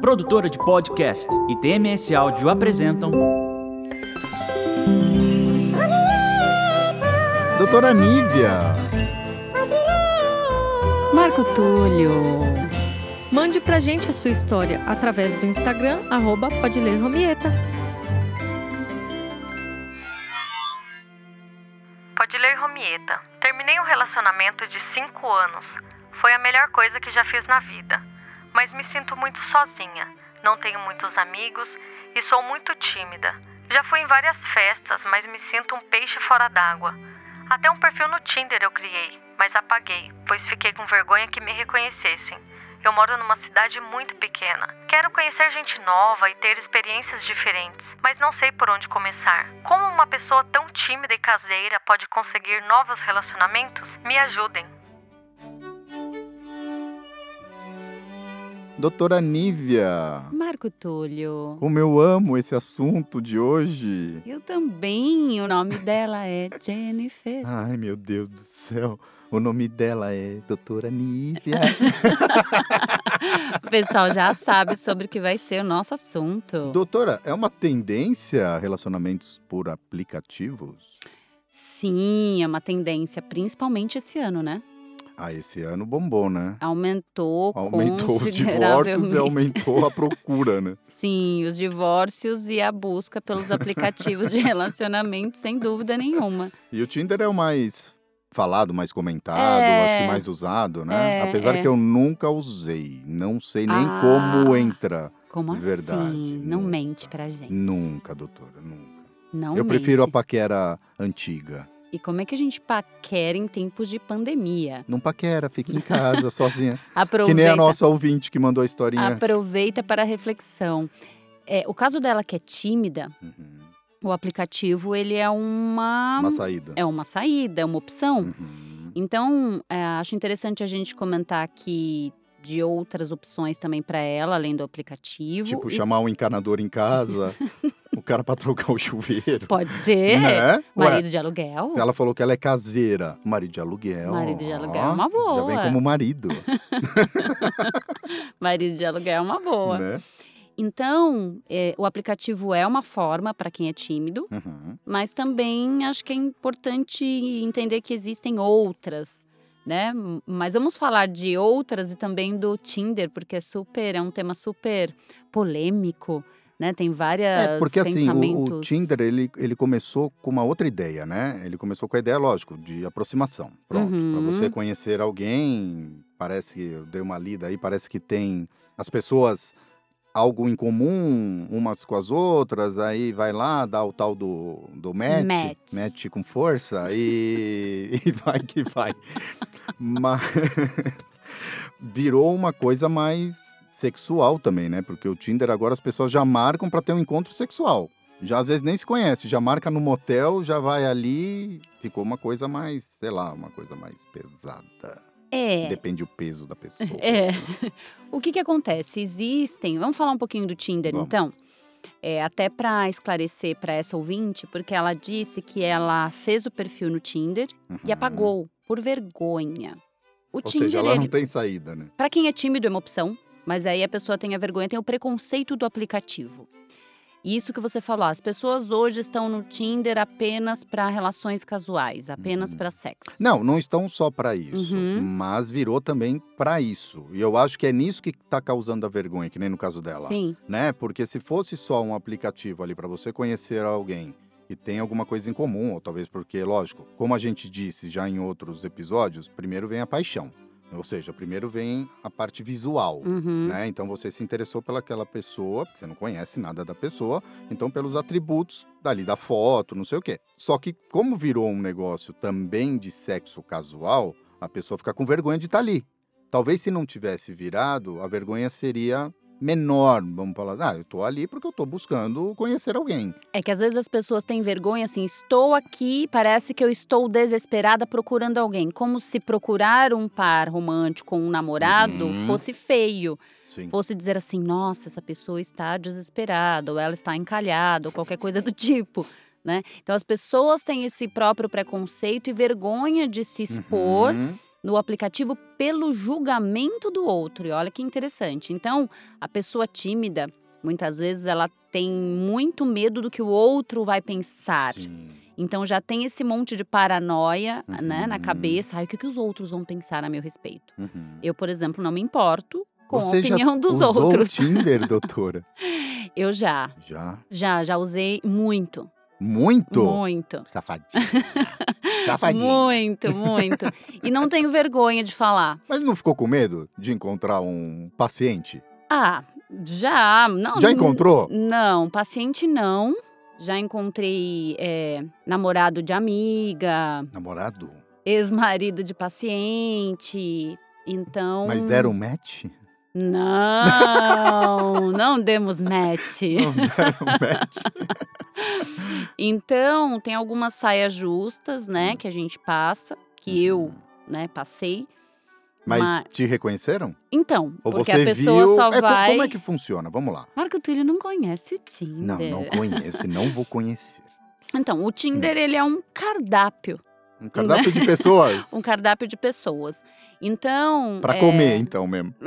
Produtora de podcast e TMS Áudio apresentam. Doutora Nívia. Marco Túlio. Mande pra gente a sua história através do Instagram, arroba pode ler Romieta. Pode ler Romieta. Terminei um relacionamento de 5 anos. Foi a melhor coisa que já fiz na vida. Mas me sinto muito sozinha. Não tenho muitos amigos e sou muito tímida. Já fui em várias festas, mas me sinto um peixe fora d'água. Até um perfil no Tinder eu criei, mas apaguei, pois fiquei com vergonha que me reconhecessem. Eu moro numa cidade muito pequena. Quero conhecer gente nova e ter experiências diferentes, mas não sei por onde começar. Como uma pessoa tão tímida e caseira pode conseguir novos relacionamentos? Me ajudem. Doutora Nívia. Marco Túlio. Como eu amo esse assunto de hoje. Eu também. O nome dela é Jennifer. Ai, meu Deus do céu. O nome dela é Doutora Nívia. o pessoal já sabe sobre o que vai ser o nosso assunto. Doutora, é uma tendência relacionamentos por aplicativos? Sim, é uma tendência, principalmente esse ano, né? Ah, esse ano bombou, né? Aumentou, aumentou os divórcios e aumentou a procura, né? Sim, os divórcios e a busca pelos aplicativos de relacionamento, sem dúvida nenhuma. E o Tinder é o mais falado, mais comentado, é... acho que mais usado, né? É, Apesar é. que eu nunca usei, não sei nem ah, como entra. Como de verdade. assim? Não nunca. mente pra gente. Nunca, doutora, nunca. Não eu mente. prefiro a paquera antiga. E como é que a gente paquera em tempos de pandemia? Não paquera, fica em casa, sozinha. Aproveita, que nem a nossa ouvinte que mandou a historinha. Aproveita para a reflexão. É, o caso dela que é tímida, uhum. o aplicativo ele é uma... Uma saída. É uma saída, é uma opção. Uhum. Então, é, acho interessante a gente comentar aqui de outras opções também para ela, além do aplicativo. Tipo, e... chamar um encanador em casa. o cara para trocar o chuveiro. Pode ser. Né? Marido Ué, de aluguel. Ela falou que ela é caseira. Marido de aluguel. Marido de aluguel é uma boa. Já vem como marido. marido de aluguel é uma boa. Né? Então, é, o aplicativo é uma forma para quem é tímido, uhum. mas também acho que é importante entender que existem outras, né? Mas vamos falar de outras e também do Tinder, porque é super, é um tema super polêmico né? Tem várias É, porque assim, o, o, Tinder, ele, ele começou com uma outra ideia, né? Ele começou com a ideia, lógico, de aproximação. Pronto, uhum. para você conhecer alguém, parece que eu dei uma lida aí, parece que tem as pessoas algo em comum umas com as outras, aí vai lá, dá o tal do, do match, match, match com força e, e vai que vai. Mas virou uma coisa mais sexual também, né? Porque o Tinder agora as pessoas já marcam para ter um encontro sexual. Já às vezes nem se conhece, já marca no motel, já vai ali, ficou uma coisa mais, sei lá, uma coisa mais pesada. É. Depende do peso da pessoa. É. O que que acontece? Existem, vamos falar um pouquinho do Tinder vamos. então? É, até para esclarecer para essa ouvinte, porque ela disse que ela fez o perfil no Tinder uhum. e apagou por vergonha. O Ou Tinder, seja, ela ele, não tem saída, né? Para quem é tímido é uma opção, mas aí a pessoa tem a vergonha, tem o preconceito do aplicativo. Isso que você falou, as pessoas hoje estão no Tinder apenas para relações casuais, apenas uhum. para sexo. Não, não estão só para isso, uhum. mas virou também para isso. E eu acho que é nisso que está causando a vergonha, que nem no caso dela. Sim. Né? Porque se fosse só um aplicativo ali para você conhecer alguém que tem alguma coisa em comum, ou talvez porque, lógico, como a gente disse já em outros episódios, primeiro vem a paixão. Ou seja, primeiro vem a parte visual, uhum. né? Então você se interessou pelaquela pessoa, você não conhece nada da pessoa, então pelos atributos dali da foto, não sei o quê. Só que como virou um negócio também de sexo casual, a pessoa fica com vergonha de estar tá ali. Talvez se não tivesse virado, a vergonha seria menor, vamos falar, ah, eu tô ali porque eu tô buscando conhecer alguém. É que às vezes as pessoas têm vergonha assim, estou aqui, parece que eu estou desesperada procurando alguém, como se procurar um par romântico, um namorado, uhum. fosse feio. Sim. Fosse dizer assim, nossa, essa pessoa está desesperada, ou ela está encalhada, ou qualquer coisa do tipo. Né? Então as pessoas têm esse próprio preconceito e vergonha de se expor uhum no aplicativo pelo julgamento do outro. E olha que interessante. Então, a pessoa tímida, muitas vezes ela tem muito medo do que o outro vai pensar. Sim. Então já tem esse monte de paranoia, uhum. né, na Uhum. cabeça. Ai, o que, que os outros vão pensar a meu respeito? Uhum. Eu, por exemplo, não me importo com Você a opinião já dos usou outros. Tinder, doutora? Eu já, Já? já, já usei muito, Muito? muito. Safadinho. Safadinho. Muito, muito. e não tenho vergonha de falar. Mas não ficou com medo de encontrar um paciente? Ah, já. Não, Já encontrou? Não, paciente não. Já encontrei é, namorado de amiga, Namorado? ex-marido de paciente. Então. Mas deram match? Não, não demos match. Não deram match. Então, tem algumas saias justas, né, que a gente passa, que eu, né, passei. Mas Mas- te reconheceram? Então, Ou porque você a pessoa viu? só É, vai. Como é que funciona? Vamos lá. Marco Túlio não conhece o Tinder. Não, não conheço não vou conhecer. Então, o Tinder, ele é um cardápio. Um cardápio de pessoas. Um cardápio de pessoas. Então. Pra é, comer, então, mesmo.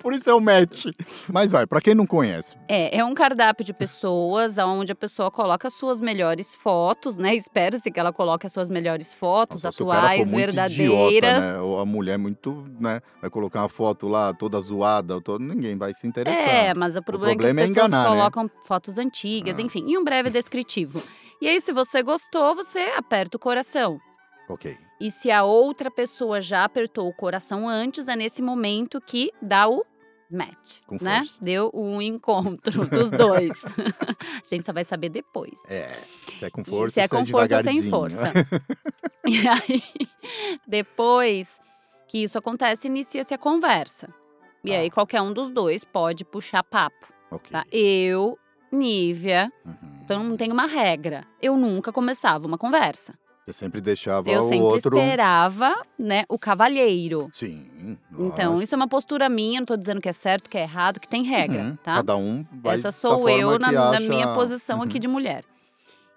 Por isso é o match. Mas vai, pra quem não conhece. É, é um cardápio de pessoas onde a pessoa coloca as suas melhores fotos, né? Espera-se que ela coloque as suas melhores fotos, Nossa, o atuais, verdadeiras. Idiota, né? Ou a mulher muito, né? Vai colocar uma foto lá toda zoada, todo... ninguém vai se interessar. É, mas o problema, problema é é que as pessoas enganar, né? colocam fotos antigas, Ah. enfim, e um breve descritivo. E aí, se você gostou, você aperta o coração. Ok. E se a outra pessoa já apertou o coração antes, é nesse momento que dá o match, Com né? força. Deu um encontro dos dois. a gente só vai saber depois. É. Se é com E força, se é com força ou sem força. e aí, depois que isso acontece, inicia-se a conversa. E Tá. aí, qualquer um dos dois pode puxar papo, ok. tá? Eu, Nívia, Uhum. então não tem uma regra. Eu nunca começava uma conversa. Você sempre deixava Eu o sempre outro. esperava, né, o cavalheiro. Sim. Então, isso é uma postura minha, não tô dizendo que é certo, que é errado, que tem regra, Uhum. tá? Cada um vai Essa sou eu na, que na acha- minha posição aqui Uhum. de mulher.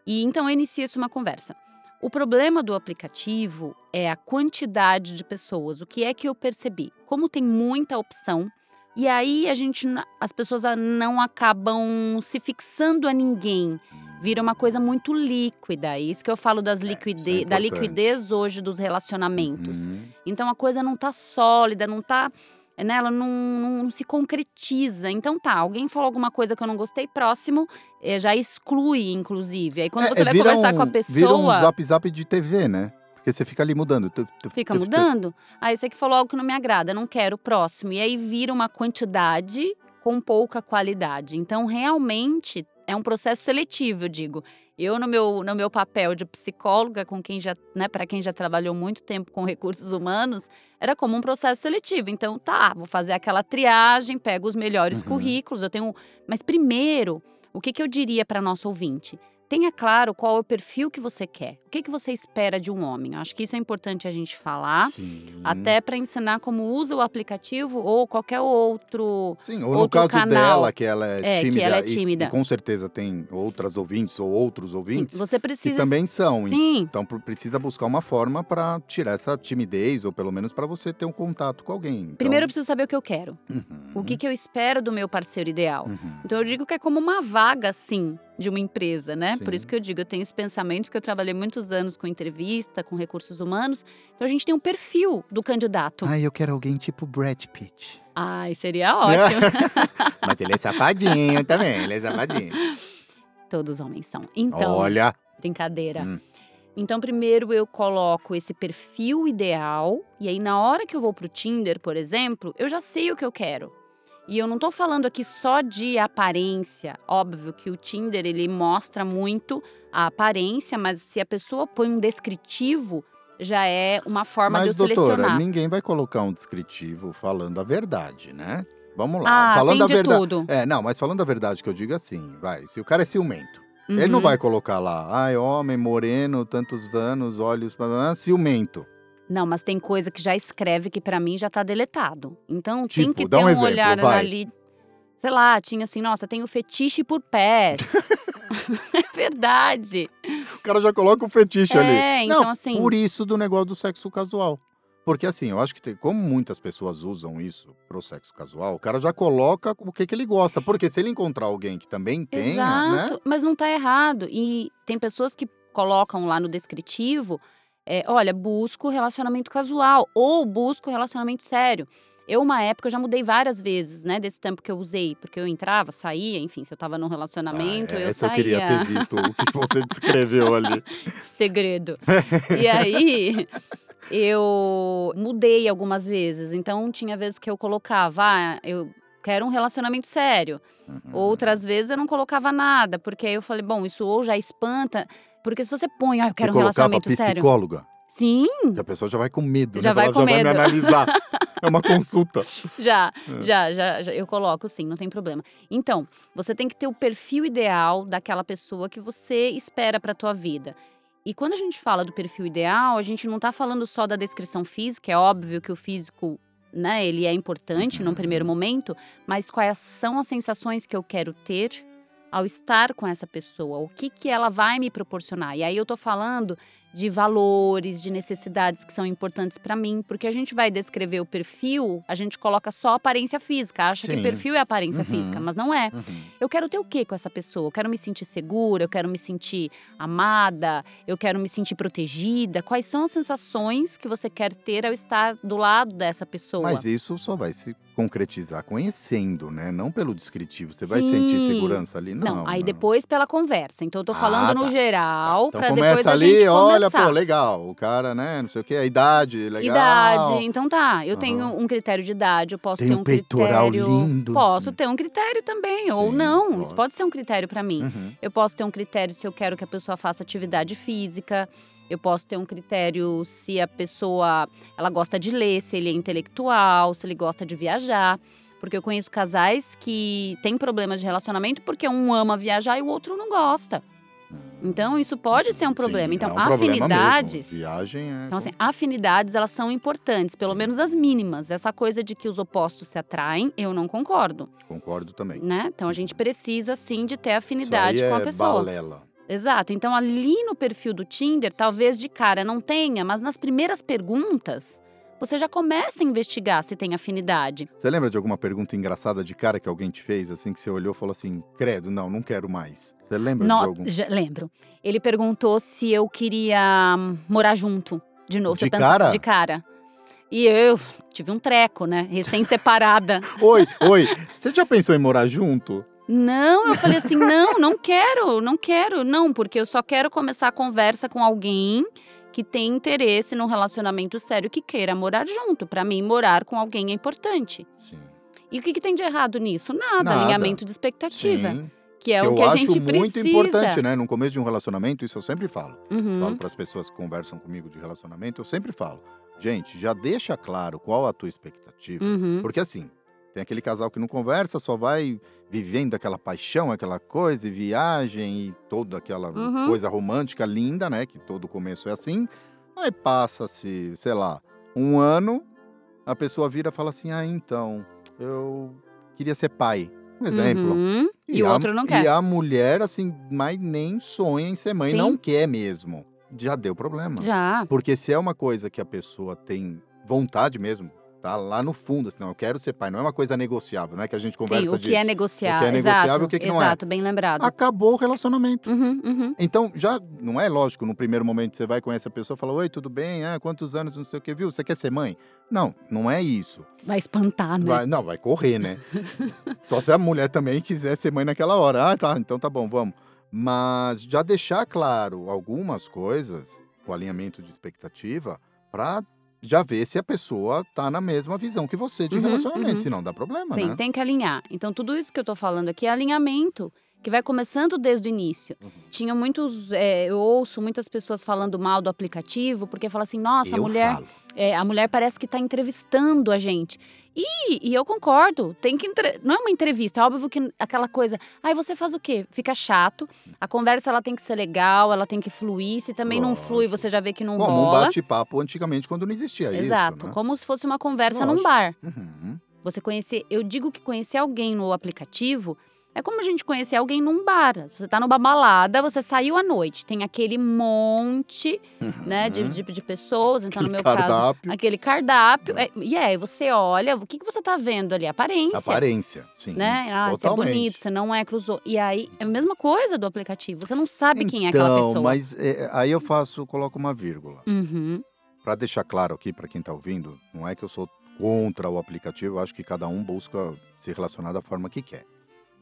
E então inicia-se uma conversa. O problema do aplicativo é a quantidade de pessoas. O que é que eu percebi? Como tem muita opção, e aí a gente, as pessoas ah, não acabam se fixando a ninguém. Vira uma coisa muito líquida. É isso que eu falo das isso é liquide da importante. liquidez hoje dos relacionamentos. Uhum. Então a coisa não tá sólida, não tá. Né, ela não, não- não se concretiza. Então tá, alguém falou alguma coisa que eu não gostei, próximo, eh, já exclui, inclusive. Aí quando É, você é, vai conversar um- com a Vira um pessoa, zap zap de TV, né? Porque você fica ali mudando. Tu- tu- fica tu- mudando. Aí você que falou algo que não me agrada, não quero o próximo. E aí vira uma quantidade com pouca qualidade. Então, realmente, é um processo seletivo, eu digo. Eu, no meu, no meu papel de psicóloga, com quem já, né, para quem já trabalhou muito tempo com recursos humanos, era como um processo seletivo. Então, tá, vou fazer aquela triagem, pego os melhores Uhum. currículos, eu tenho. Mas primeiro, o que, que eu diria para nosso ouvinte? Tenha claro qual é o perfil que você quer. O que, que você espera de um homem? Eu acho que isso é importante a gente falar. Sim. Até para ensinar como usa o aplicativo ou qualquer outro. Sim, ou no outro caso canal. dela, que ela é, É, que tímida. ela é e- tímida. E, com certeza tem outras ouvintes ou outros Sim, ouvintes você que precisa. também são. Sim, Então pr- precisa buscar uma forma para tirar essa timidez, ou pelo menos para você ter um contato com alguém. Então, primeiro eu preciso saber o que eu quero. uhum, O que, que eu espero do meu parceiro ideal. uhum. Então eu digo que é como uma vaga, sim, de uma empresa, né? Por Sim. isso que eu digo, eu tenho esse pensamento, porque eu trabalhei muitos anos com entrevista, com recursos humanos. Então a gente tem um perfil do candidato. Ah, eu quero alguém tipo Brad Pitt. Ai, seria ótimo. Mas ele é safadinho também, ele é safadinho. Todos homens são. Então, Olha. brincadeira. Hum. Então, primeiro eu coloco esse perfil ideal, e aí na hora que eu vou pro Tinder, por exemplo, eu já sei o que eu quero. E eu não tô falando aqui só de aparência. Óbvio que o Tinder ele mostra muito a aparência, mas se a pessoa põe um descritivo, já é uma forma Mas, de eu doutora, selecionar. ninguém vai colocar um descritivo falando a verdade, né? Vamos lá. Ah, falando a de verdade. tudo. É, não, mas falando a verdade que eu digo assim, vai. Se o cara é ciumento, ele não Uhum. vai colocar lá, ai, homem, moreno, tantos anos, olhos, ciumento. Não, mas tem coisa que já escreve que pra mim já tá deletado. Então tem Tipo, que dá ter um exemplo, olhar ali. Sei lá, tinha assim, nossa, tenho fetiche por pés. é verdade. O cara já coloca o fetiche é, ali. É, então Não, assim. Por isso do negócio do sexo casual. Porque assim, eu acho que tem, como muitas pessoas usam isso pro sexo casual, o cara já coloca o que, que ele gosta. Porque se ele encontrar alguém que também Exato, né? mas não tá errado. E tem pessoas que colocam lá no descritivo, é, olha, busco relacionamento casual ou busco relacionamento sério. Eu, uma época, eu já mudei várias vezes, né, desse tempo que eu usei, porque eu entrava, saía, enfim, se eu tava num relacionamento, ah, é, eu essa saía. eu queria ter visto o que você descreveu ali. Segredo. e aí, eu mudei algumas vezes. Então, tinha vezes que eu colocava, ah, eu quero um relacionamento sério. Uhum. Outras vezes eu não colocava nada, porque aí eu falei, bom, isso ou já espanta, porque se você põe, ah, eu quero você um relacionamento psicóloga? sério. psicóloga? Sim. A pessoa já vai com medo, já né? Vai Ela com já medo. vai me analisar. É uma consulta. Já, é. já, já, já, eu coloco sim, não tem problema. Então, você tem que ter o perfil ideal daquela pessoa que você espera para tua vida. E quando a gente fala do perfil ideal, a gente não está falando só da descrição física, é óbvio que o físico, né, ele é importante uhum. num primeiro momento, mas quais são as sensações que eu quero ter ao estar com essa pessoa? O que que ela vai me proporcionar? E aí eu tô falando de valores, de necessidades que são importantes para mim, porque a gente vai descrever o perfil, a gente coloca só aparência física, acha Sim. que perfil é aparência uhum. física, mas não é. Uhum. Eu quero ter o que com essa pessoa? Eu quero me sentir segura, eu quero me sentir amada, eu quero me sentir protegida. Quais são as sensações que você quer ter ao estar do lado dessa pessoa? Mas isso só vai se concretizar conhecendo, né? Não pelo descritivo. Você vai Sim. sentir segurança ali, não. Não, aí não. depois pela conversa. Então eu tô falando ah, tá. no geral, então, para depois a ali, gente olha, começar. pô, legal. O cara, né, não sei o que, a idade, legal. Idade, então tá. Eu uhum. tenho um critério de idade, eu posso Tem ter um um peitoral critério. lindo. Posso ter um critério também, Sim, ou não. pode. Isso pode ser um critério para mim. Uhum. Eu posso ter um critério se eu quero que a pessoa faça atividade física. Eu posso ter um critério se a pessoa ela gosta de ler, se ele é intelectual, se ele gosta de viajar. Porque eu conheço casais que têm problemas de relacionamento porque um ama viajar e o outro não gosta. Então, isso pode ser um problema. Sim, então, é um afinidades. Problema Viagem é. Então, assim, afinidades, elas são importantes, pelo menos as mínimas. Essa coisa de que os opostos se atraem, eu não concordo. Concordo também. Né? Então, a gente precisa, sim, de ter afinidade isso aí com a é pessoa. Balela. Exato. Então, ali no perfil do Tinder, talvez de cara não tenha, mas nas primeiras perguntas, você já começa a investigar se tem afinidade. Você lembra de alguma pergunta engraçada de cara que alguém te fez, assim, que você olhou e falou assim, credo, não, não quero mais? Você lembra Não, de algum? já lembro. Ele perguntou se eu queria hum, morar junto, de novo. De Você pensa- cara? De cara. E eu tive um treco, né? Recém-separada. Oi, oi, você já pensou em morar junto? Não, eu falei assim: não, não quero, não quero, não, porque eu só quero começar a conversa com alguém que tem interesse num relacionamento sério que queira morar junto. Pra mim, morar com alguém é importante. Sim. E o que, que tem de errado nisso? Nada, Nada. alinhamento de expectativa. Sim. Que é que o eu que a acho gente muito precisa. importante, né? No começo de um relacionamento, isso eu sempre falo. Uhum. Falo para as pessoas que conversam comigo de relacionamento, eu sempre falo. Gente, já deixa claro qual a tua expectativa. Uhum. Porque assim, tem aquele casal que não conversa, só vai vivendo aquela paixão, aquela coisa, e viagem e toda aquela Uhum. coisa romântica linda, né? Que todo começo é assim. Aí passa-se, sei lá, um ano, a pessoa vira e fala assim: ah, então, eu queria ser pai. Um exemplo. Uhum. E, o a- outro não quer. E a mulher, assim, mas nem sonha em ser mãe, Sim. não quer mesmo. Já deu problema. Já. Porque se é uma coisa que a pessoa tem vontade mesmo, tá lá no fundo, assim, não, eu quero ser pai, não é uma coisa negociável, não é que a gente conversa Sim, o disso. que é negociável. O que é negociável, exato, o que que não é. Exato, bem lembrado. Acabou o relacionamento. Uhum, uhum. Então, já não é lógico, no primeiro momento você vai conhecer a pessoa e fala: Oi, tudo bem? Ah, quantos anos, não sei o que, viu? Você quer ser mãe? Não, não é isso. Vai espantar, né? Vai- não, vai correr, né? Só se a mulher também quiser ser mãe naquela hora. Ah, tá, então tá bom, vamos. Mas já deixar claro algumas coisas, o alinhamento de expectativa, pra já ver se a pessoa tá na mesma visão que você de Uhum, relacionamento, uhum. senão dá problema, Sim, né? tem que alinhar. Então, tudo isso que eu tô falando aqui é alinhamento, que vai começando desde o início. Uhum. Tinha muitos, é, eu ouço muitas pessoas falando mal do aplicativo, porque fala assim, nossa, a mulher, é, a mulher parece que tá entrevistando a gente. E, e eu concordo, tem que entre... não é uma entrevista, é óbvio que aquela coisa, ai, você faz o quê? Fica chato. A conversa ela tem que ser legal, ela tem que fluir. Se também não flui, você já vê que não Como um rola. bate-papo antigamente quando não existia Exato, isso, né? como se fosse uma conversa num bar. Uhum. Você conhecer, eu digo que conhecer alguém no aplicativo É como a gente conhecer alguém num bar. Você tá numa balada, você saiu à noite, tem aquele monte, uhum. né, de, de, de, pessoas. Então, aquele no meu cardápio. caso, aquele cardápio. É, e aí, você olha, o que, que você tá vendo ali? Aparência. Aparência, sim. Né? Ah, você é bonito, você não é cruzou. E aí, é a mesma coisa do aplicativo. Você não sabe então, quem é aquela então, pessoa. Mas é, aí eu faço, coloco uma vírgula. Uhum. Para deixar claro aqui para quem tá ouvindo, não é que eu sou contra o aplicativo, eu acho que cada um busca se relacionar da forma que quer.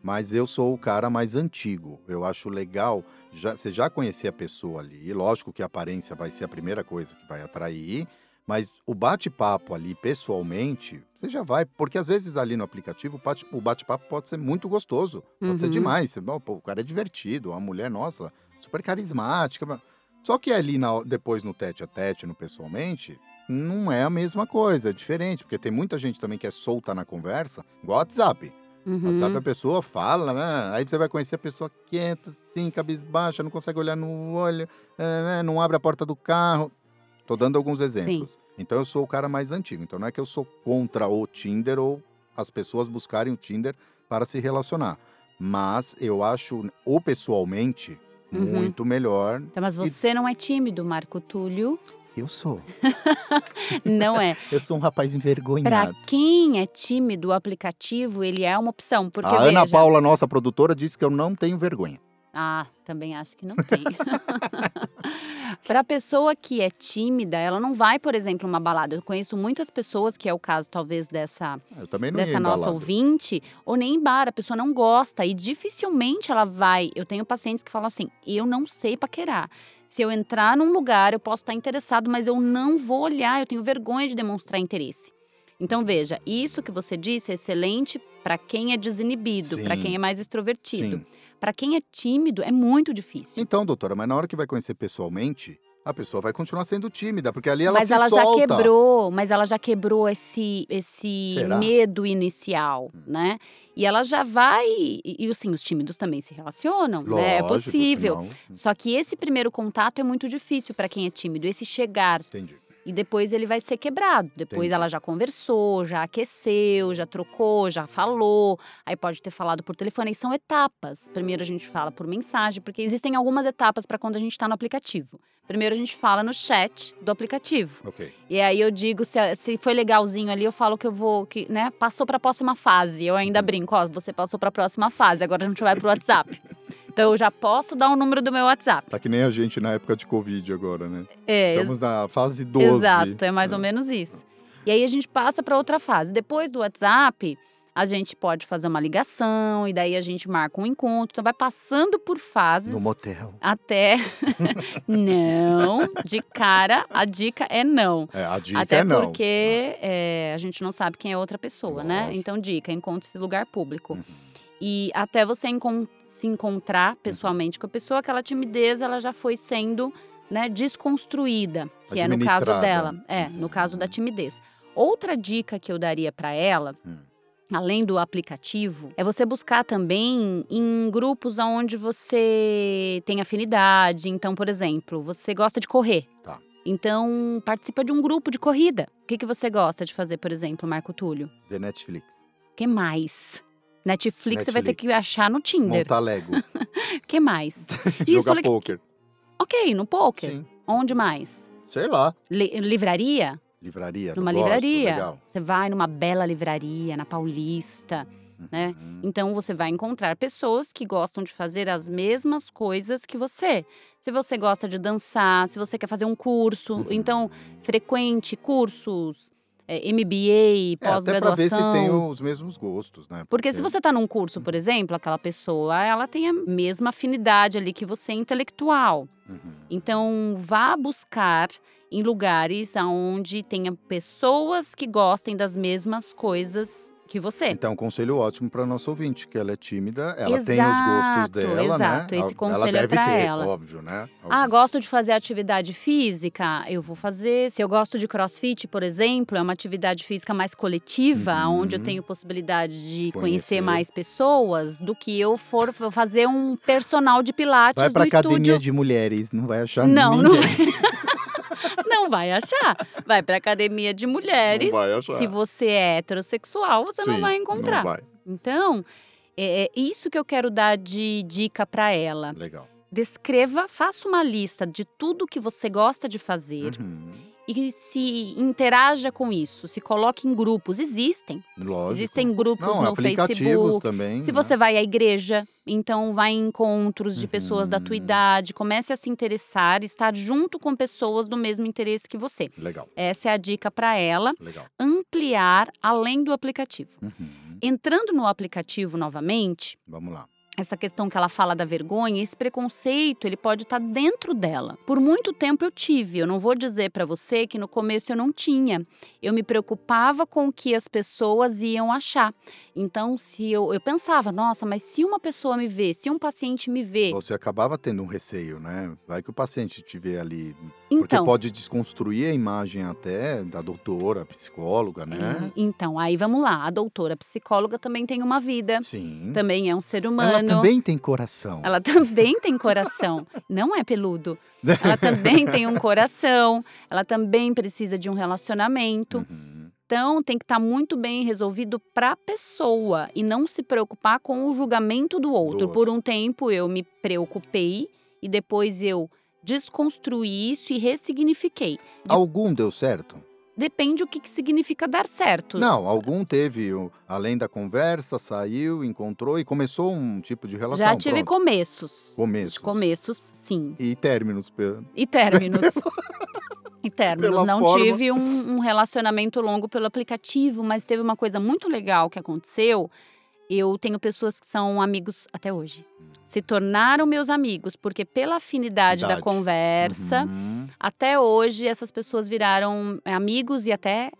Mas eu sou o cara mais antigo. Eu acho legal já, você já conhecer a pessoa ali. Lógico que a aparência vai ser a primeira coisa que vai atrair, mas o bate-papo ali pessoalmente, você já vai. Porque às vezes ali no aplicativo o bate-papo pode ser muito gostoso. Pode uhum. ser demais. Você, pô, o cara é divertido, a mulher, nossa, super carismática. Só que ali na, depois no tete a tete, no pessoalmente, não é a mesma coisa, é diferente. Porque tem muita gente também que é solta na conversa, igual WhatsApp. Uhum. WhatsApp a pessoa fala, né? Aí você vai conhecer a pessoa quieta, assim, cabisbaixa, não consegue olhar no olho, é, né? não abre a porta do carro. Tô dando alguns exemplos. Sim. Então eu sou o cara mais antigo. Então não é que eu sou contra o Tinder ou as pessoas buscarem o Tinder para se relacionar. Mas eu acho, ou pessoalmente, uhum. muito melhor. Então, mas você e... não é tímido, Marco Túlio. Eu sou. Não é. eu sou um rapaz envergonhado. Para quem é tímido, o aplicativo, ele é uma opção. Porque, a veja... Ana Paula, nossa produtora, disse que eu não tenho vergonha. Ah, também acho que não tem. para a pessoa que é tímida, ela não vai, por exemplo, uma balada. Eu conheço muitas pessoas, que é o caso talvez dessa, dessa nossa ouvinte, ou nem em bar, a pessoa não gosta e dificilmente ela vai. Eu tenho pacientes que falam assim: eu não sei paquerar. Se eu entrar num lugar, eu posso estar interessado, mas eu não vou olhar, eu tenho vergonha de demonstrar interesse. Então veja, isso que você disse é excelente para quem é desinibido, para quem é mais extrovertido. Para quem é tímido é muito difícil. Então, doutora, mas na hora que vai conhecer pessoalmente, a pessoa vai continuar sendo tímida, porque ali ela mas se ela solta. já quebrou, mas ela já quebrou esse esse medo inicial, hum. né? E ela já vai e, assim, os tímidos também se relacionam, Lógico, né? É possível. Hum. Só que esse primeiro contato é muito difícil para quem é tímido, esse chegar. Entendi. E depois ele vai ser quebrado. Depois Entendi. ela já conversou, já aqueceu, já trocou, já falou. Aí pode ter falado por telefone. E são etapas. Primeiro a gente fala por mensagem, porque existem algumas etapas para quando a gente está no aplicativo. Primeiro a gente fala no chat do aplicativo. Ok. E aí eu digo se, se foi legalzinho ali, eu falo que eu vou, que, né, passou para a próxima fase. Eu ainda uhum. brinco, ó, você passou para a próxima fase. Agora a gente vai pro WhatsApp. Então eu já posso dar o número do meu WhatsApp. Tá que nem a gente na época de Covid agora, né? É. Estamos na fase 12. Exato, é mais ou menos isso. E aí a gente passa para outra fase. Depois do WhatsApp, a gente pode fazer uma ligação e daí a gente marca um encontro. Então vai passando por fases. No motel. Até. não, de cara, a dica é não. É, a dica até é não. porque é, a gente não sabe quem é outra pessoa, né? Né? Então, dica: encontre-se lugar público. Uhum. E até você encontrar se encontrar pessoalmente com a pessoa, aquela timidez ela já foi sendo né, desconstruída, que é no caso dela, é, no caso da timidez. Outra dica que eu daria para ela, hum. além do aplicativo, é você buscar também em grupos onde você tem afinidade. Então, por exemplo, você gosta de correr. Tá. Então, participa de um grupo de corrida. O que, que você gosta de fazer, por exemplo, Marco Túlio? Ver Netflix. O que mais? Netflix, você vai ter que achar no Tinder. Montar Lego. que mais? Jogar poker. Ok, no poker. Sim. Onde mais? Sei lá. livraria? Livraria. Numa gosto, livraria. Legal. Você vai numa bela livraria, na Paulista. Né? Uhum. Então você vai encontrar pessoas que gostam de fazer as mesmas coisas que você. Se você gosta de dançar, se você quer fazer um curso, uhum. então frequente cursos, MBA, pós-graduação. É, até para ver se tem os mesmos gostos, né? Porque... Porque se você está num curso, por exemplo, aquela pessoa, ela tem a mesma afinidade ali que você intelectual. Uhum. Então, vá buscar em lugares onde tenha pessoas que gostem das mesmas coisas que você. Então, um conselho ótimo para nosso ouvinte, que ela é tímida, ela exato, tem os gostos dela, exato. né? Exato, esse conselho ela é para ela. Óbvio, né? Óbvio. Ah, gosto de fazer atividade física, eu vou fazer. Se eu gosto de CrossFit, por exemplo, é uma atividade física mais coletiva, uhum. onde eu tenho possibilidade de conhecer. conhecer. mais pessoas, do que eu for fazer um personal de pilates vai para academia estúdio. de mulheres, não vai achar não, ninguém. Não. não vai achar. Vai para academia de mulheres. Não vai achar. Se você é heterossexual, você Sim, não vai encontrar. Não vai. Então, É, é isso que eu quero dar de dica para ela. Legal. Descreva, faça uma lista de tudo que você gosta de fazer. Uhum. E se interaja com isso, se coloque em grupos. Existem. Lógico. Existem grupos Não, no aplicativos Facebook. também. Se né? você vai à igreja, então vai em encontros de pessoas da tua Uhum. idade, comece a se interessar, estar junto com pessoas do mesmo interesse que você. Legal, Essa é a dica para ela, legal. ampliar além do aplicativo. Uhum. Entrando no aplicativo novamente, Vamos lá. Essa questão que ela fala da vergonha, esse preconceito, ele pode estar dentro dela. Por muito tempo eu tive, eu não vou dizer para você que no começo eu não tinha. Eu me preocupava com o que as pessoas iam achar. Então, se eu, eu pensava, nossa, mas se uma pessoa me vê, se um paciente me vê, Você acabava tendo um receio, né? Vai que o paciente te vê ali. Porque então, pode desconstruir a imagem até da doutora, psicóloga, né? é, então, aí vamos lá, a doutora psicóloga também tem uma vida, Sim. também é um ser Ela humano. também tem coração. Ela também tem coração, não é peludo. Ela também tem um coração, ela também precisa de um relacionamento. Uhum. Então, tem que estar muito bem resolvido para a pessoa e não se preocupar com o julgamento do outro. outro. Por um tempo eu me preocupei e depois eu desconstruí isso e ressignifiquei. Algum deu certo? Depende o que, que significa dar certo. Não, algum teve, além da conversa, saiu, encontrou e começou um tipo de relação. Já tive pronto. começos. Começo. Começos, sim. E términos. pe- E términos. e términos. Pela Não forma. tive um, um relacionamento longo pelo aplicativo, mas teve uma coisa muito legal que aconteceu. Eu tenho pessoas que são amigos até hoje. Se tornaram meus amigos, porque pela afinidade da Idade. conversa, Uhum. até hoje essas pessoas viraram amigos e até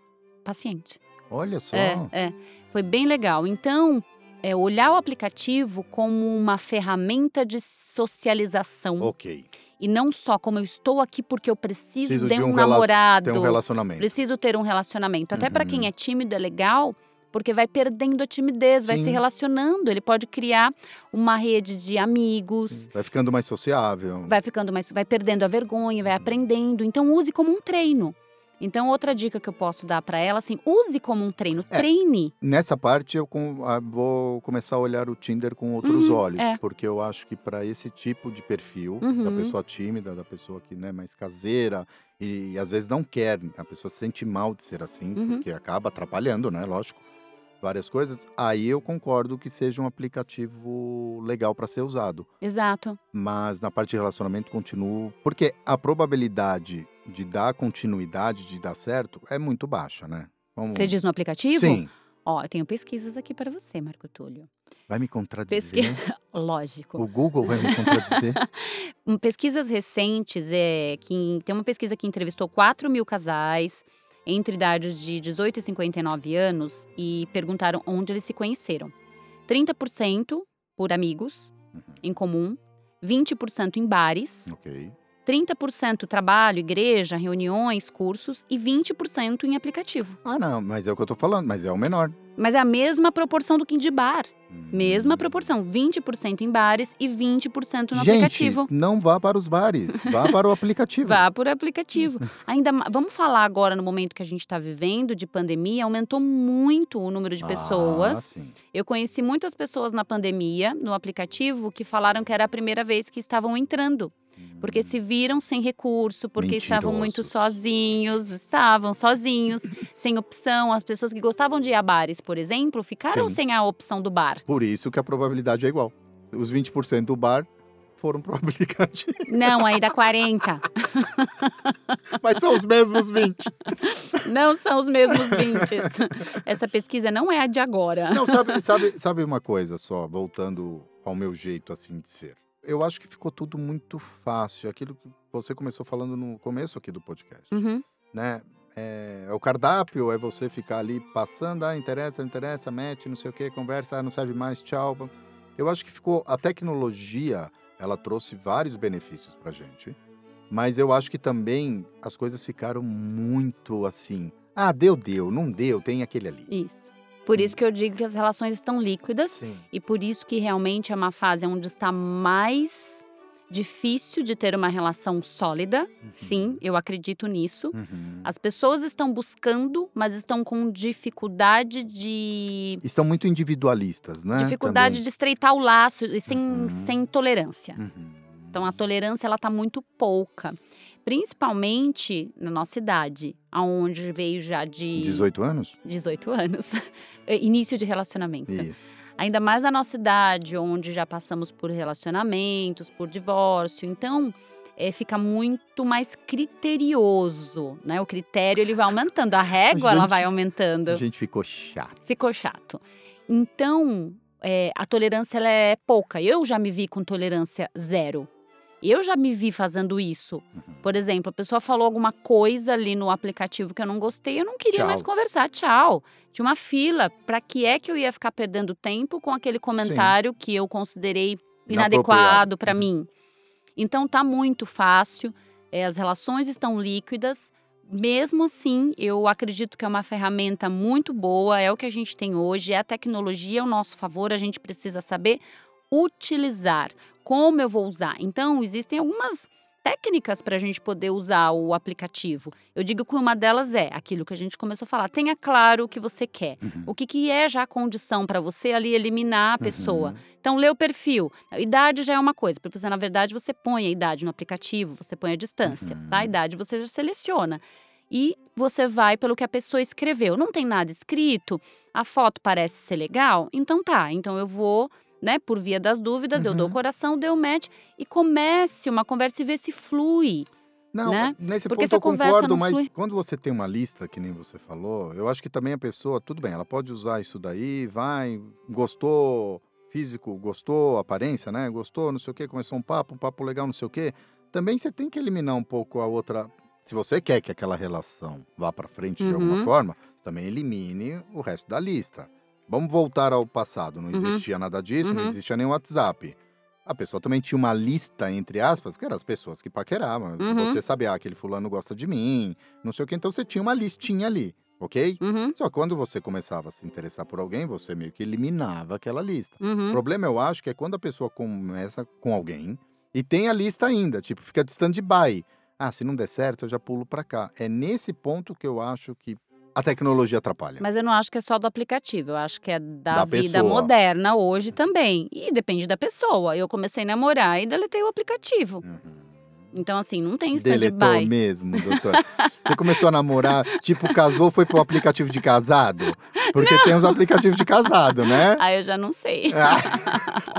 paciente. Olha só. É, é. Foi bem legal. Então, é, olhar o aplicativo como uma ferramenta de socialização. Ok. E não só como eu estou aqui porque eu preciso, Preciso de de um, um namorado. Tem um relacionamento. Preciso ter um relacionamento. Até para Uhum. quem é tímido é legal, porque vai perdendo a timidez, vai Sim. se relacionando. Ele pode criar uma rede de amigos. Vai ficando mais sociável. Vai ficando mais, vai perdendo a vergonha, vai aprendendo. Então use como um treino. Então outra dica que eu posso dar para ela assim, use como um treino, É. treine. Nessa parte eu com- ah, vou começar a olhar o Tinder com outros Uhum, olhos, é. porque eu acho que para esse tipo de perfil da Uhum. pessoa tímida, da pessoa que né, mais caseira e, às vezes não quer, a pessoa se sente mal de ser assim, Uhum. porque acaba atrapalhando, né? Lógico, várias coisas. Aí eu concordo que seja um aplicativo legal para ser usado, Exato. mas na parte de relacionamento continuo, porque a probabilidade de dar continuidade, de dar certo, é muito baixa, né? Vamos... Você diz no aplicativo? Sim. Ó, eu tenho pesquisas aqui para você, Marco Túlio. Vai me contradizer. Pesqui... Lógico. O Google vai me contradizer. Em pesquisas recentes, é, que tem uma pesquisa que entrevistou 4 mil casais entre idades de 18 e 59 anos e perguntaram onde eles se conheceram. 30% por amigos Uhum. em comum, 20% em bares, ok. 30% trabalho, igreja, reuniões, cursos e 20% em aplicativo. Ah, não, mas é o que eu tô falando, mas é o menor. Mas é a mesma proporção do que de bar. Hum. Mesma proporção, 20% em bares e 20% no Gente, aplicativo. não vá para os bares, vá para o aplicativo. Vá por aplicativo. Ainda vamos falar agora no momento que a gente está vivendo de pandemia, aumentou muito o número de Ah, pessoas. sim. Eu conheci muitas pessoas na pandemia no aplicativo que falaram que era a primeira vez que estavam entrando, porque se viram sem recurso, porque estavam muito sozinhos, estavam sozinhos, sem opção. As pessoas que gostavam de ir a bares, por exemplo, ficaram Sim. sem a opção do bar. Por isso que a probabilidade é igual. Os 20% do bar foram pro aplicativo. Não, aí dá 40. Mas são os mesmos 20. Não são os mesmos 20. Essa pesquisa não é a de agora. Não, sabe, sabe, sabe uma coisa só, voltando ao meu jeito assim de ser. Eu acho que ficou tudo muito fácil. Aquilo que você começou falando no começo aqui do podcast. Uhum. né? É, é o cardápio, é você ficar ali passando, ah, interessa, interessa, mete, não sei o que, conversa, ah, não serve mais, tchau. Eu acho que ficou. A tecnologia, ela trouxe vários benefícios pra gente. Mas eu acho que também as coisas ficaram muito assim. Ah, deu, deu, não deu, tem aquele ali. Isso. Por isso que eu digo que as relações estão líquidas Sim. e por isso que realmente é uma fase onde está mais difícil de ter uma relação sólida. Uhum. Sim, eu acredito nisso. Uhum. As pessoas estão buscando, mas estão com dificuldade de. Estão muito individualistas, né? Dificuldade Também. de estreitar o laço e sem, Uhum. sem tolerância. Uhum. Então a tolerância ela tá muito pouca. Principalmente na nossa idade, aonde veio já de 18 anos? 18 anos. Início de relacionamento. Isso. Ainda mais na nossa idade, onde já passamos por relacionamentos, por divórcio. Então, é, fica muito mais criterioso, né? O critério ele vai aumentando, a régua ela gente- vai A aumentando. gente ficou chato. Ficou chato. Então, é, a tolerância ela é pouca. Eu já me vi com tolerância zero. Eu já me vi fazendo isso. Uhum. Por exemplo, a pessoa falou alguma coisa ali no aplicativo que eu não gostei, eu não queria Tchau. mais conversar. Tchau. Tinha uma fila. Para que é que eu ia ficar perdendo tempo com aquele comentário que eu considerei inadequado para Uhum. mim? Então tá muito fácil. é, as relações estão líquidas. Mesmo assim, eu acredito que é uma ferramenta muito boa, é o que a gente tem hoje, é a tecnologia ao nosso favor, a gente precisa saber utilizar. Como eu vou usar? Então, existem algumas técnicas para a gente poder usar o aplicativo. Eu digo que uma delas é aquilo que a gente começou a falar. Tenha claro o que você quer. Uhum. O que, que é já a condição para você ali eliminar a pessoa. Uhum. Então, lê o perfil. A idade já é uma coisa, porque você, na verdade, você põe a idade no aplicativo, você põe a distância, Uhum. tá? A idade você já seleciona. E você vai pelo que a pessoa escreveu. Não tem nada escrito, a foto parece ser legal, então tá. Então eu vou, né, por via das dúvidas, eu dou o Uhum. coração, deu match e comece uma conversa e vê se flui. Não, né? nesse Porque ponto eu concordo, mas flui- quando você tem uma lista, que nem você falou, eu acho que também a pessoa, tudo bem, ela pode usar isso daí, vai, gostou, físico, gostou, aparência, né? Gostou, não sei o quê, começou um papo, um papo legal, não sei o quê. Também você tem que eliminar um pouco a outra. Se você quer que aquela relação vá para frente de alguma Uhum. forma, você também elimine o resto da lista. Vamos voltar ao passado. Não Uhum. existia nada disso, não Uhum. existia nem WhatsApp. A pessoa também tinha uma lista, entre aspas, que eram as pessoas que paqueravam. Uhum. Você sabia, ah, aquele fulano gosta de mim, não sei o que. Então você tinha uma listinha ali, ok? Uhum, Só que quando você começava a se interessar por alguém, você meio que eliminava aquela lista. O uhum. problema, eu acho, que é quando a pessoa começa com alguém e tem a lista ainda, tipo, fica de stand-by. Ah, se não der certo, eu já pulo pra cá. É nesse ponto que eu acho que a tecnologia atrapalha. Mas eu não acho que é só do aplicativo, eu acho que é da, Da vida pessoa. moderna hoje também. E depende da pessoa. Eu comecei a namorar e deletei o aplicativo. Uhum. Então, assim, não tem Deletou stand-by. mesmo, doutor. Você começou a namorar, tipo, casou, foi pro aplicativo de casado? Porque tem os aplicativos de casado, né? Aí eu já não sei. Ah,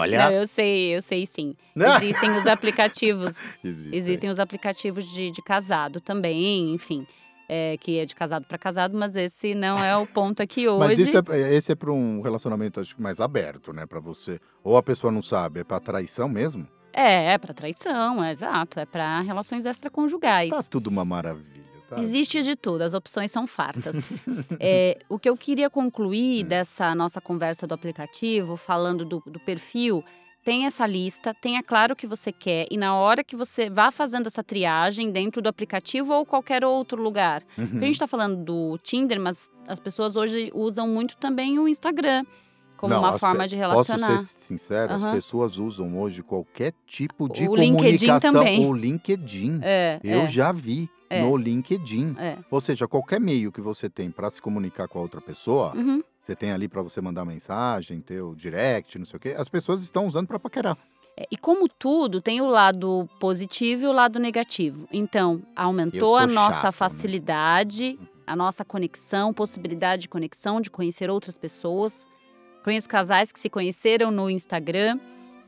Olha. Não, eu sei, eu sei sim. Né? Existem os aplicativos, Existem. existem os aplicativos de, de casado também, enfim. É, que é de casado para casado, mas esse não é o ponto aqui hoje. Mas isso é, esse é para um relacionamento acho mais aberto, né? Pra você. Ou a pessoa não sabe, é pra traição mesmo? É, é para traição, é exato, é para relações extraconjugais. Tá tudo uma maravilha, tá? Existe de tudo, as opções são fartas. É, o que eu queria concluir Hum. dessa nossa conversa do aplicativo, falando do, do perfil, tem essa lista, tenha claro o que você quer e na hora que você vá fazendo essa triagem dentro do aplicativo ou qualquer outro lugar. Uhum. A gente está falando do Tinder, mas as pessoas hoje usam muito também o Instagram como Não, uma as forma de Posso relacionar. ser sincero, as Aham. pessoas usam hoje qualquer tipo de O LinkedIn comunicação. também. O LinkedIn. É, Eu é, já vi É. no LinkedIn. é. Ou seja, qualquer meio que você tem para se comunicar com a outra pessoa, Uhum. Você tem ali para você mandar mensagem, ter o direct, não sei o quê, as pessoas estão usando para paquerar. É, E como tudo, tem o lado positivo e o lado negativo. Então, aumentou a nossa chato, né? facilidade, a nossa conexão, possibilidade de conexão, de conhecer outras pessoas. Conheço casais que se conheceram no Instagram,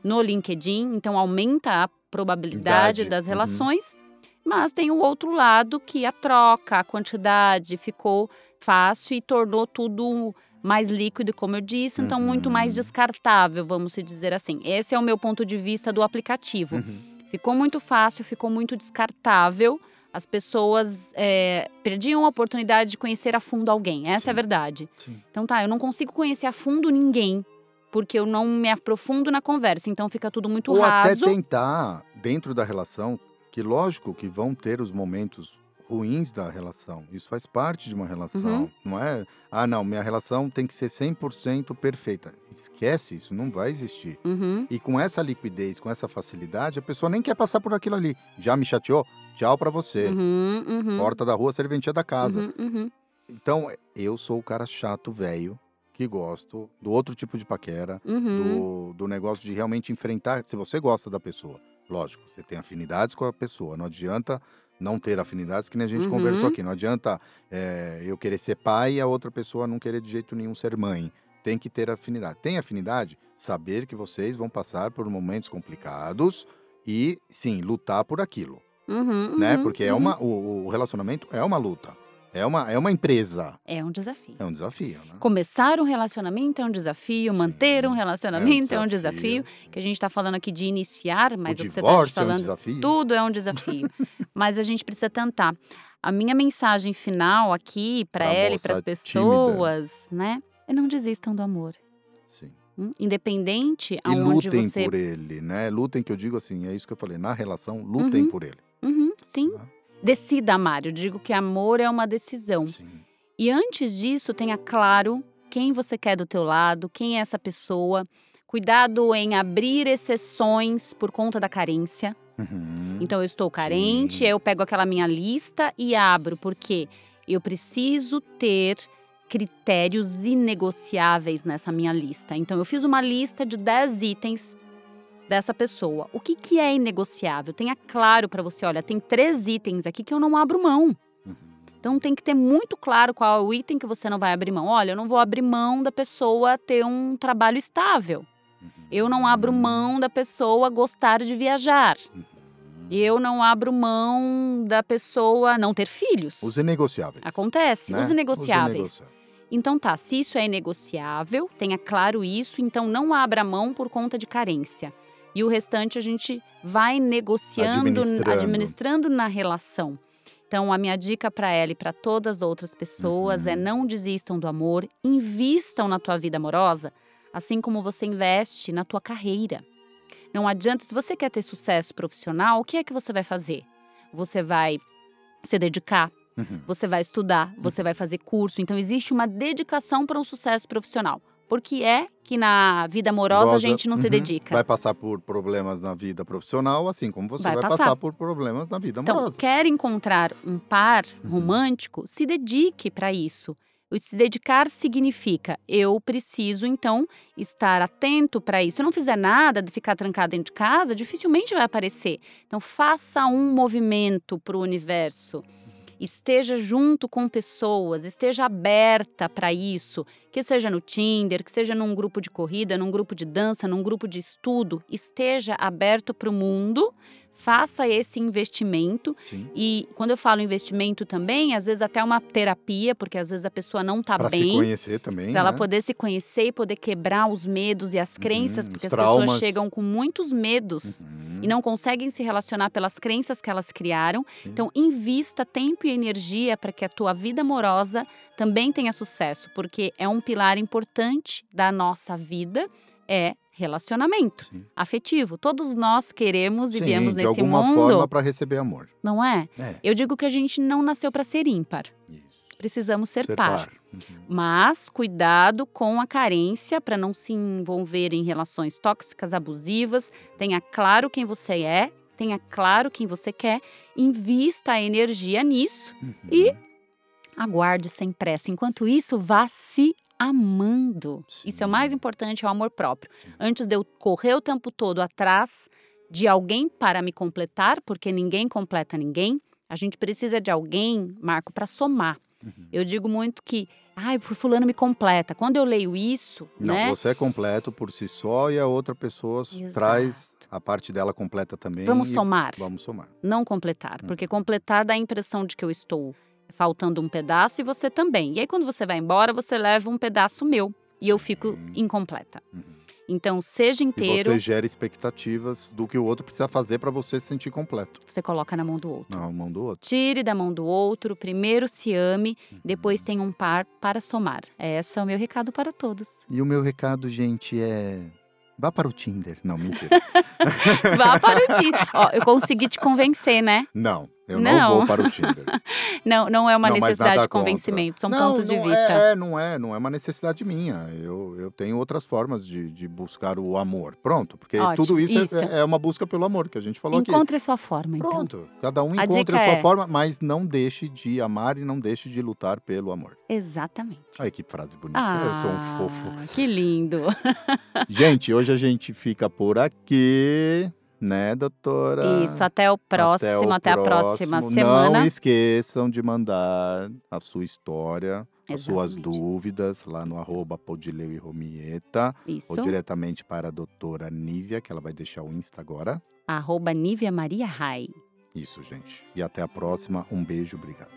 no LinkedIn, então aumenta a probabilidade Idade, das uhum. relações. Mas tem o outro lado que a troca, a quantidade ficou fácil e tornou tudo mais líquido, como eu disse, então muito mais Uhum. descartável, vamos dizer assim. Esse é o meu ponto de vista do aplicativo. Uhum. Ficou muito fácil, ficou muito descartável. As pessoas é, perdiam a oportunidade de conhecer a fundo alguém. Essa é a Sim. verdade. Sim. Então tá, eu não consigo conhecer a fundo ninguém, porque eu não me aprofundo na conversa. Então fica tudo muito Ou até raso. tentar, dentro da relação, que lógico que vão ter os momentos ruins da relação. Isso faz parte de uma relação. Uhum. Não é, ah, não, minha relação tem que ser 100% perfeita. Esquece isso, não vai existir. Uhum. E com essa liquidez, com essa facilidade, a pessoa nem quer passar por aquilo ali. Já me chateou? Tchau para você. Uhum, uhum, Porta da rua, serventia da casa. Uhum, uhum. Então, eu sou o cara chato, velho, que gosto do outro tipo de paquera, do, do negócio de realmente enfrentar. Se você gosta da pessoa, lógico, você tem afinidades com a pessoa. Não adianta não ter afinidades, que nem a gente uhum. conversou aqui. Não adianta é, eu querer ser pai e a outra pessoa não querer de jeito nenhum ser mãe. Tem que ter afinidade. Tem afinidade? Saber que vocês vão passar por momentos complicados e, sim, lutar por aquilo. Uhum, né? Uhum, Porque é uma, o, o relacionamento é uma luta. É uma, é uma empresa. É um desafio. É um desafio, né? Começar um relacionamento é um desafio, Sim, manter um relacionamento é um desafio. É um desafio que a gente está falando aqui de iniciar, mas o, o que você está falando, é um desafio. tudo é um desafio. mas a gente precisa tentar. A minha mensagem final aqui para ela e para as pessoas, tímida. né? É não desistam do amor. Sim. Hum? Independente e aonde lutem você... por ele, né? Lutem, que eu digo assim, é isso que eu falei. Na relação, lutem uhum. por ele. Uhum, sim. Né? Decida amar. Eu digo que amor é uma decisão. Sim. E antes disso, tenha claro quem você quer do teu lado, quem é essa pessoa. Cuidado em abrir exceções por conta da carência. Uhum. Então, eu estou carente, Sim. eu pego aquela minha lista e abro, porque eu preciso ter critérios inegociáveis nessa minha lista. Então, eu fiz uma lista de 10 itens dessa pessoa. O que, que é inegociável? Tenha claro para você, olha, tem três itens aqui que eu não abro mão. Uhum. Então tem que ter muito claro qual é o item que você não vai abrir mão. Olha, eu não vou abrir mão da pessoa ter um trabalho estável. Uhum. Eu não abro mão da pessoa gostar de viajar. Uhum. Eu não abro mão da pessoa não ter filhos. Os inegociáveis. Acontece, né? os inegociáveis. Os inegociáveis. Então tá, se isso é inegociável, tenha claro isso, então não abra mão por conta de carência. E o restante a gente vai negociando, administrando, administrando na relação. Então, a minha dica para ela e para todas as outras pessoas é uhum. é não desistam do amor, invistam na tua vida amorosa, assim como você investe na tua carreira. Não adianta, se você quer ter sucesso profissional, o que é que você vai fazer? Você vai se dedicar, Uhum. você vai estudar, você vai fazer curso. Então, existe uma dedicação para um sucesso profissional. Porque é que na vida amorosa a gente não se uhum. dedica. Vai passar por problemas na vida profissional, assim como você Vai vai, passar. passar. por problemas na vida Então, amorosa. quer encontrar um par Uhum. romântico, se dedique para isso. Se dedicar significa eu preciso então estar atento para isso. Se eu não fizer nada de ficar trancado dentro de casa, dificilmente vai aparecer. Então faça um movimento para o universo. Esteja junto com pessoas, esteja aberta para isso, que seja no Tinder, que seja num grupo de corrida, num grupo de dança, num grupo de estudo, esteja aberto para o mundo faça esse investimento. Sim. E quando eu falo investimento também, às vezes até uma terapia, porque às vezes a pessoa não está Pra se bem. conhecer também, Para ela né? poder se conhecer e poder quebrar os medos e as crenças, Uhum, porque as pessoas traumas. chegam com muitos medos Uhum. e não conseguem se relacionar pelas crenças que elas criaram. Sim. Então, invista tempo e energia para que a tua vida amorosa também tenha sucesso, porque é um pilar importante da nossa vida, é relacionamento Sim. afetivo. Todos nós queremos e Sim, viemos de nesse alguma mundo, forma para receber amor. não é? É. Eu digo que a gente não nasceu para ser ímpar. Isso. Precisamos ser, Ser par. par. Uhum. Mas cuidado com a carência para não se envolver em relações tóxicas, abusivas. Tenha claro quem você é, tenha claro quem você quer, invista a energia nisso Uhum. E- aguarde sem pressa. Enquanto isso, vá se amando. Isso é o mais Sim. importante, é o amor próprio. Sim. Antes de eu correr o tempo todo atrás de alguém para me completar, porque ninguém completa ninguém, a gente precisa de alguém, Marco, para somar. Uhum. Eu digo muito que, ai, fulano me completa. Quando eu leio isso, Não, né? você é completo por si só e a outra pessoa Exato. traz a parte dela completa também. Vamos somar, Vamos somar. não completar. Porque Uhum. completar dá a impressão de que eu estou faltando um pedaço e você também. E aí, quando você vai embora, você leva um pedaço meu e eu fico incompleta. Uhum. Então, seja E inteiro, você gera expectativas do que o outro precisa fazer para você se sentir completo. você coloca na mão do outro. Na mão do outro. Tire da mão do outro, primeiro se ame, Uhum. depois tenha um par para somar. Esse é o meu recado para todos. E o meu recado, gente, é. Vá para o Tinder. Não, mentira. Vá para o Tinder. Ó, eu consegui te convencer, né? Não. Eu não, não vou para o Tinder. não, não é uma não, necessidade de convencimento, são não, pontos de vista. É, não é, não é uma necessidade minha. Eu, eu tenho outras formas de, de buscar o amor. Pronto, porque Ótimo, tudo isso, é, isso. É, é, uma busca pelo amor que a gente falou Encontre aqui. Encontre a sua forma, então. Pronto, cada um encontre a, a sua é... forma, mas não deixe de amar e não deixe de lutar pelo amor. Exatamente. Olha que frase bonita, ah, eu sou um fofo. Que lindo. gente, hoje a gente fica por aqui né, doutora? Isso, até o próximo, até, o até próximo. a próxima semana. Não esqueçam de mandar a sua história, Exatamente. as suas dúvidas lá no Isso. arroba Podileu e Romieta. Isso. Ou diretamente para a doutora Nívia, que ela vai deixar o Insta agora. Arroba Nívia Maria Rai. Isso, gente. E até a próxima. Um beijo, obrigado.